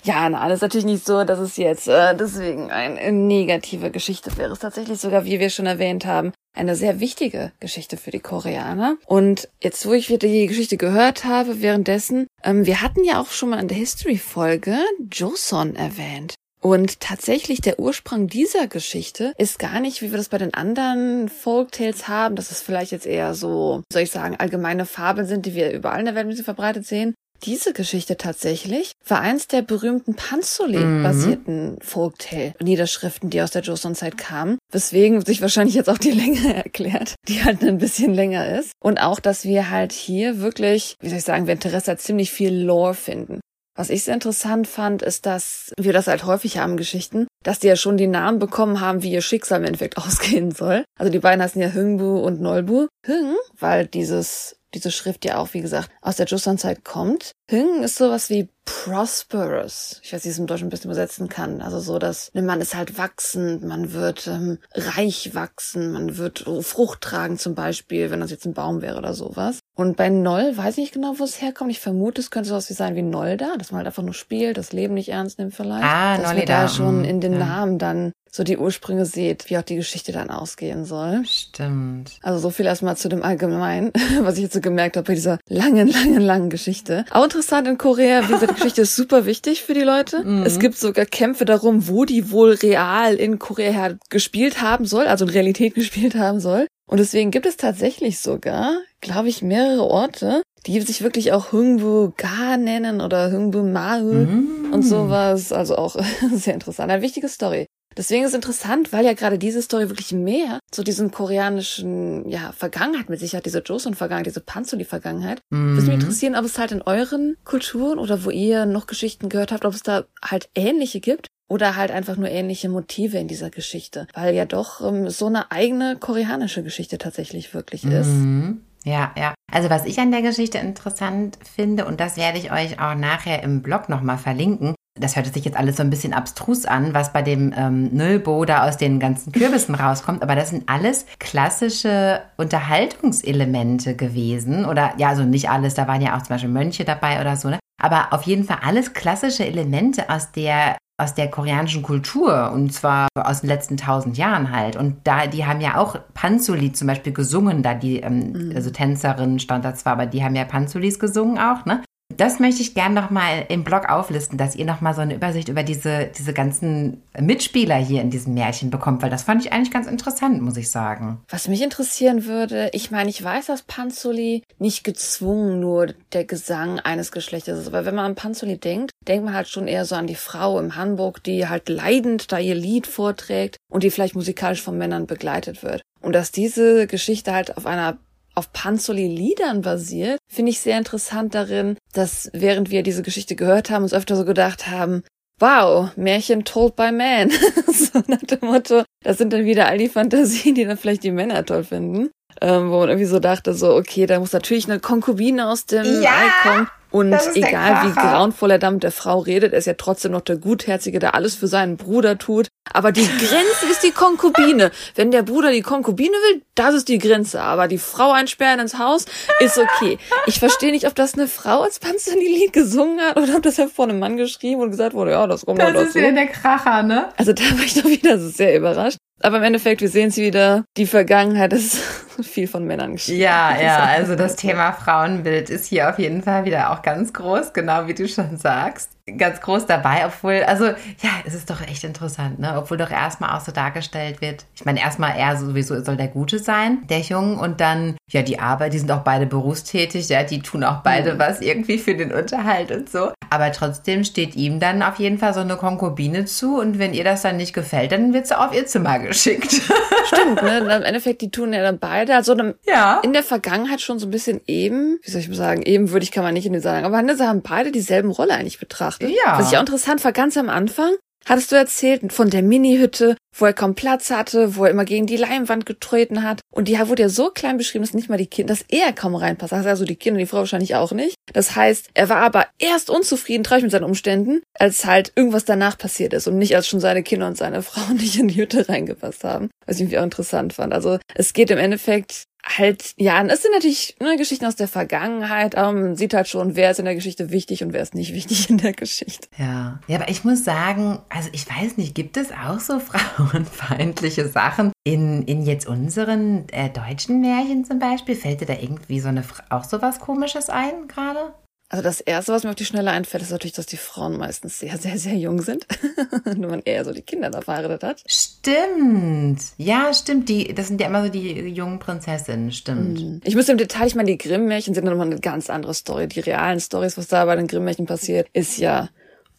Ja, na, das ist natürlich nicht so, dass es jetzt äh, deswegen eine negative Geschichte wäre. Es ist tatsächlich sogar, wie wir schon erwähnt haben, eine sehr wichtige Geschichte für die Koreaner. Und jetzt, wo ich wieder die Geschichte gehört habe, währenddessen, ähm, wir hatten ja auch schon mal in der History-Folge Joseon erwähnt. Und tatsächlich der Ursprung dieser Geschichte ist gar nicht, wie wir das bei den anderen Folktales haben, dass es vielleicht jetzt eher so, soll ich sagen, allgemeine Fabeln sind, die wir überall in der Welt ein bisschen verbreitet sehen, diese Geschichte tatsächlich war eins der berühmten Panzole-basierten mhm. Folktale-Niederschriften, die aus der Joseon-Zeit kamen, weswegen sich wahrscheinlich jetzt auch die Länge erklärt, die halt ein bisschen länger ist. Und auch, dass wir halt hier wirklich, wie soll ich sagen, wir Interesse ziemlich viel Lore finden. Was ich sehr interessant fand, ist, dass wir das halt häufig haben, Geschichten, dass die ja schon die Namen bekommen haben, wie ihr Schicksal im Endeffekt ausgehen soll. Also die beiden heißen ja Hüngbu und Nolbu. Hüng, weil dieses diese Schrift ja auch, wie gesagt, aus der Joseon-Zeit kommt. Hüng ist sowas wie prosperous. Ich weiß nicht, wie ich es im Deutschen ein bisschen übersetzen kann. Also so, dass ne, man ist halt wachsend, man wird ähm, reich wachsen, man wird Frucht tragen zum Beispiel, wenn das jetzt ein Baum wäre oder sowas. Und bei Noll weiß ich nicht genau, wo es herkommt. Ich vermute, es könnte sowas wie sein wie Nolda, dass man halt einfach nur spielt, das Leben nicht ernst nimmt vielleicht. Ah, dass Nolida. man da schon in den ja. Namen dann so die Ursprünge seht, wie auch die Geschichte dann ausgehen soll. Stimmt. Also so viel erstmal zu dem Allgemeinen, was ich jetzt so gemerkt habe bei dieser langen, langen, langen Geschichte. Auch interessant in Korea, wie gesagt, die Geschichte ist super wichtig für die Leute. Mhm. Es gibt sogar Kämpfe darum, wo die wohl real in Korea gespielt haben soll, also in Realität gespielt haben soll. Und deswegen gibt es tatsächlich sogar, glaube ich, mehrere Orte, die sich wirklich auch Hungbu Ga nennen oder Hungbu Mahu mm. und sowas. Also auch sehr interessant. Eine wichtige Story. Deswegen ist es interessant, weil ja gerade diese Story wirklich mehr zu diesen koreanischen, ja, Vergangenheit mit sich hat, diese Joseon-Vergangenheit, diese Panzuli-Vergangenheit. Mhm. Würde mich interessieren, ob es halt in euren Kulturen oder wo ihr noch Geschichten gehört habt, ob es da halt ähnliche gibt oder halt einfach nur ähnliche Motive in dieser Geschichte, weil ja doch ähm, so eine eigene koreanische Geschichte tatsächlich wirklich ist. Mhm. Ja, ja. Also was ich an der Geschichte interessant finde, und das werde ich euch auch nachher im Blog nochmal verlinken, das hört sich jetzt alles so ein bisschen abstrus an, was bei dem ähm, Nülbo da aus den ganzen Kürbissen rauskommt, aber das sind alles klassische Unterhaltungselemente gewesen. Oder ja, also nicht alles, da waren ja auch zum Beispiel Mönche dabei oder so, ne? Aber auf jeden Fall alles klassische Elemente aus der aus der koreanischen Kultur und zwar aus den letzten tausend Jahren halt. Und da, die haben ja auch Panzuli zum Beispiel gesungen, da die, ähm, mhm. also Tänzerin stand da zwar, aber die haben ja Panzulis gesungen auch, ne? Das möchte ich gerne nochmal im Blog auflisten, dass ihr nochmal so eine Übersicht über diese, diese ganzen Mitspieler hier in diesem Märchen bekommt, weil das fand ich eigentlich ganz interessant, muss ich sagen. Was mich interessieren würde, ich meine, ich weiß, dass Panzuli nicht gezwungen nur der Gesang eines Geschlechtes ist, aber wenn man an Panzuli denkt, denkt man halt schon eher so an die Frau im Hamburg, die halt leidend da ihr Lied vorträgt und die vielleicht musikalisch von Männern begleitet wird. Und dass diese Geschichte halt auf einer auf Panzoli-Liedern basiert, finde ich sehr interessant darin, dass während wir diese Geschichte gehört haben, uns öfter so gedacht haben, wow, Märchen told by man. so nach dem Motto, das sind dann wieder all die Fantasien, die dann vielleicht die Männer toll finden. Ähm, wo man irgendwie so dachte, so, okay, da muss natürlich eine Konkubine aus dem ja! Ei kommen. Und egal wie grauenvoll er da mit der Frau redet, er ist ja trotzdem noch der Gutherzige, der alles für seinen Bruder tut. Aber die Grenze ist die Konkubine. Wenn der Bruder die Konkubine will, das ist die Grenze. Aber die Frau einsperren ins Haus ist okay. Ich verstehe nicht, ob das eine Frau als Panzerlied gesungen hat oder ob das ja vor einem Mann geschrieben und gesagt wurde, ja, das kommt das noch dazu. Das ist wieder der Kracher, ne? Also da war ich doch wieder sehr überrascht. Aber im Endeffekt, wir sehen sie wieder, die Vergangenheit ist viel von Männern geschrieben. Ja, ja, also das Thema Frauenbild ist hier auf jeden Fall wieder auch ganz groß, genau wie du schon sagst ganz groß dabei, obwohl, also ja, es ist doch echt interessant, ne? Obwohl doch erstmal auch so dargestellt wird. Ich meine, erstmal er sowieso soll der Gute sein, der Jungen, und dann, ja, die Arbeit, die sind auch beide berufstätig, ja, die tun auch beide mhm. was irgendwie für den Unterhalt und so. Aber trotzdem steht ihm dann auf jeden Fall so eine Konkubine zu und wenn ihr das dann nicht gefällt, dann wird sie auf ihr Zimmer geschickt. Stimmt, ne? Im Endeffekt, die tun ja dann beide, also ja. in der Vergangenheit schon so ein bisschen eben, wie soll ich mal sagen, eben würde ich kann man nicht in den sagen, aber sie haben beide dieselben Rolle eigentlich betrachtet. Ja. Was ich auch interessant war, ganz am Anfang hattest du erzählt von der Mini-Hütte, wo er kaum Platz hatte, wo er immer gegen die Leimwand getreten hat. Und die wurde ja so klein beschrieben, dass nicht mal die Kinder, dass er kaum reinpasst. Also die Kinder, die Frau wahrscheinlich auch nicht. Das heißt, er war aber erst unzufrieden, traurig mit seinen Umständen, als halt irgendwas danach passiert ist und nicht als schon seine Kinder und seine Frau nicht in die Hütte reingepasst haben. Was ich irgendwie auch interessant fand. Also es geht im Endeffekt halt, ja, es sind natürlich ne, Geschichten aus der Vergangenheit, aber man sieht halt schon, wer ist in der Geschichte wichtig und wer ist nicht wichtig in der Geschichte. Ja, ja, aber ich muss sagen, also ich weiß nicht, gibt es auch so frauenfeindliche Sachen in, in jetzt unseren äh, deutschen Märchen zum Beispiel? Fällt dir da irgendwie so eine, auch so was Komisches ein gerade? Also das Erste, was mir auf die Schnelle einfällt, ist natürlich, dass die Frauen meistens sehr, sehr, sehr jung sind. Nur man eher so die Kinder da verheiratet hat. Stimmt. Ja, stimmt. Die, das sind ja immer so die jungen Prinzessinnen, stimmt. Mhm. Ich muss im Detail, ich meine, die Grimm-Märchen sind nochmal eine ganz andere Story. Die realen Stories, was da bei den Grimm-Märchen passiert, ist ja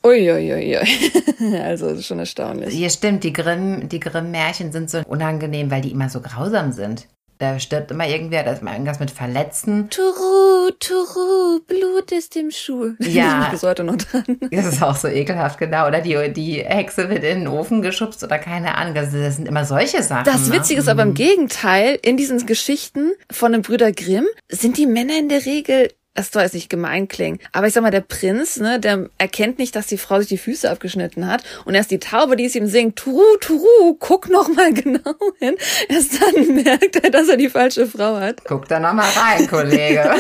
Uiuiui. also ist schon erstaunlich. Ja, stimmt. Die Grimm, die Grimm-Märchen sind so unangenehm, weil die immer so grausam sind. Da stirbt immer irgendwer, da ist mal irgendwas mit Verletzen. Turu, Turu, Blut ist im Schuh. Ja. Bis heute noch dran. Das ist auch so ekelhaft, genau. Oder die, die Hexe wird in den Ofen geschubst oder keine Ahnung. Das, das sind immer solche Sachen. Das ne? Witzige ne? ist aber im mhm. Gegenteil, in diesen Geschichten von den Brüder Grimm sind die Männer in der Regel das soll jetzt nicht gemein klingen. Aber ich sag mal, der Prinz, ne, der erkennt nicht, dass die Frau sich die Füße abgeschnitten hat. Und erst die Taube, die es ihm singt, Turu, Turu, guck noch mal genau hin. Erst dann merkt er, dass er die falsche Frau hat. Guck da noch mal rein, Kollege.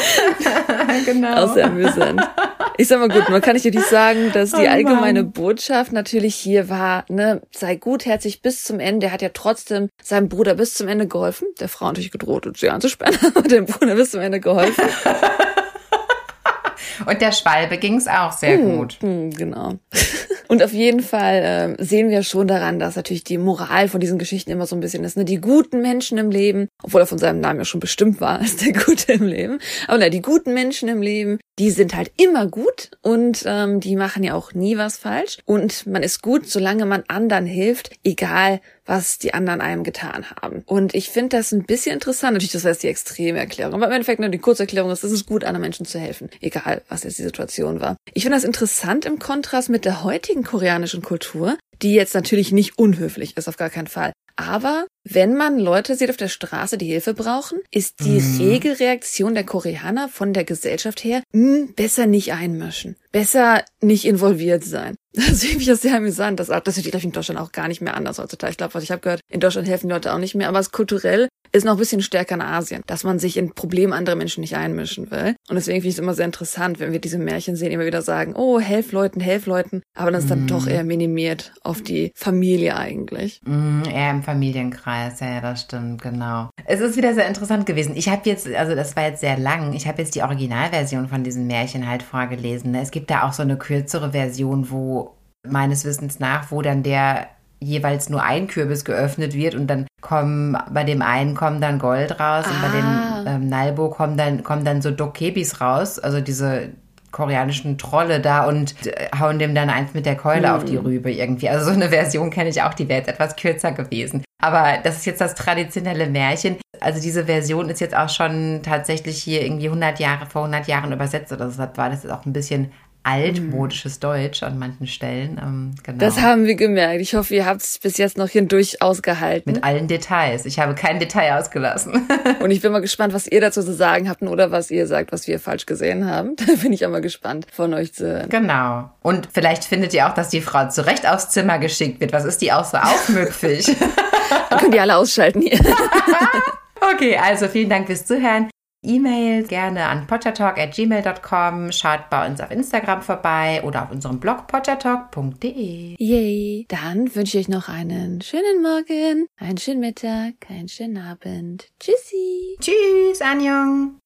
genau. Auch sehr amüsant. Ich sag mal gut, man kann nicht wirklich sagen, dass die oh allgemeine Botschaft natürlich hier war, ne, sei gutherzig bis zum Ende. Er hat ja trotzdem seinem Bruder bis zum Ende geholfen. Der Frau natürlich gedroht, sie anzusperren, aber dem Bruder bis zum Ende geholfen. Und der Schwalbe ging es auch sehr hm, gut. Hm, genau. Und auf jeden Fall äh, sehen wir schon daran, dass natürlich die Moral von diesen Geschichten immer so ein bisschen ist. Ne? Die guten Menschen im Leben, obwohl er von seinem Namen ja schon bestimmt war als der Gute im Leben. Aber na, die guten Menschen im Leben, die sind halt immer gut und ähm, die machen ja auch nie was falsch. Und man ist gut, solange man anderen hilft, egal was die anderen einem getan haben. Und ich finde das ein bisschen interessant. Natürlich, das war jetzt die extreme Erklärung. Aber im Endeffekt nur die Kurzerklärung ist, es ist gut, anderen Menschen zu helfen. Egal, was jetzt die Situation war. Ich finde das interessant im Kontrast mit der heutigen koreanischen Kultur, die jetzt natürlich nicht unhöflich ist, auf gar keinen Fall. Aber wenn man Leute sieht auf der Straße, die Hilfe brauchen, ist die mhm. Regelreaktion der Koreaner von der Gesellschaft her, mh, hm, besser nicht einmischen, besser nicht involviert sein. Das finde ich das sehr amüsant. Das, das ist vielleicht in Deutschland auch gar nicht mehr anders heutzutage. Ich glaube, was ich habe gehört, in Deutschland helfen die Leute auch nicht mehr, aber es kulturell ist noch ein bisschen stärker in Asien, dass man sich in Probleme anderer Menschen nicht einmischen will. Und deswegen finde ich es immer sehr interessant, wenn wir diese Märchen sehen, immer wieder sagen, oh, helf Leuten, helf Leuten, aber das ist dann doch eher minimiert auf die Familie eigentlich. Mm, eher im Familienkreis, ja, das stimmt, genau. Es ist wieder sehr interessant gewesen. Ich habe jetzt, also das war jetzt sehr lang, ich habe jetzt die Originalversion von diesem Märchen halt vorgelesen. Es gibt da auch so eine kürzere Version, wo meines Wissens nach, wo dann der jeweils nur ein Kürbis geöffnet wird und dann kommen bei dem einen kommen dann Gold raus ah. und bei dem ah. ähm, Nalbo kommen dann kommen dann so Dokebis raus, also diese koreanischen Trolle da und äh, hauen dem dann eins mit der Keule mm. auf die hm. Rübe irgendwie. Also so eine Version kenne ich auch, die wäre jetzt etwas kürzer gewesen. Aber das ist jetzt das traditionelle Märchen. Also diese Version ist jetzt auch schon tatsächlich hier irgendwie 100 Jahre, vor 100 Jahren übersetzt oder deshalb war das auch ein bisschen altmodisches Deutsch an manchen Stellen. Ähm, genau. Das haben wir gemerkt. Ich hoffe, ihr habt es bis jetzt noch hindurch ausgehalten. Mit allen Details. Ich habe kein Detail ausgelassen. Und ich bin mal gespannt, was ihr dazu zu sagen habt oder was ihr sagt, was wir falsch gesehen haben. Da bin ich auch mal gespannt, von euch zu hören. Genau. Und vielleicht findet ihr auch, dass die Frau zurecht aufs Zimmer geschickt wird. Was ist die auch so aufmüpfig? Dann könnt ihr alle ausschalten hier. Okay, also vielen Dank fürs Zuhören. E-Mail gerne an pottertalk.gmail.com. Schaut bei uns auf Instagram vorbei oder auf unserem Blog pottertalk.de. Yay! Dann wünsche ich noch einen schönen Morgen, einen schönen Mittag, einen schönen Abend. Tschüssi! Tschüss, Anjong!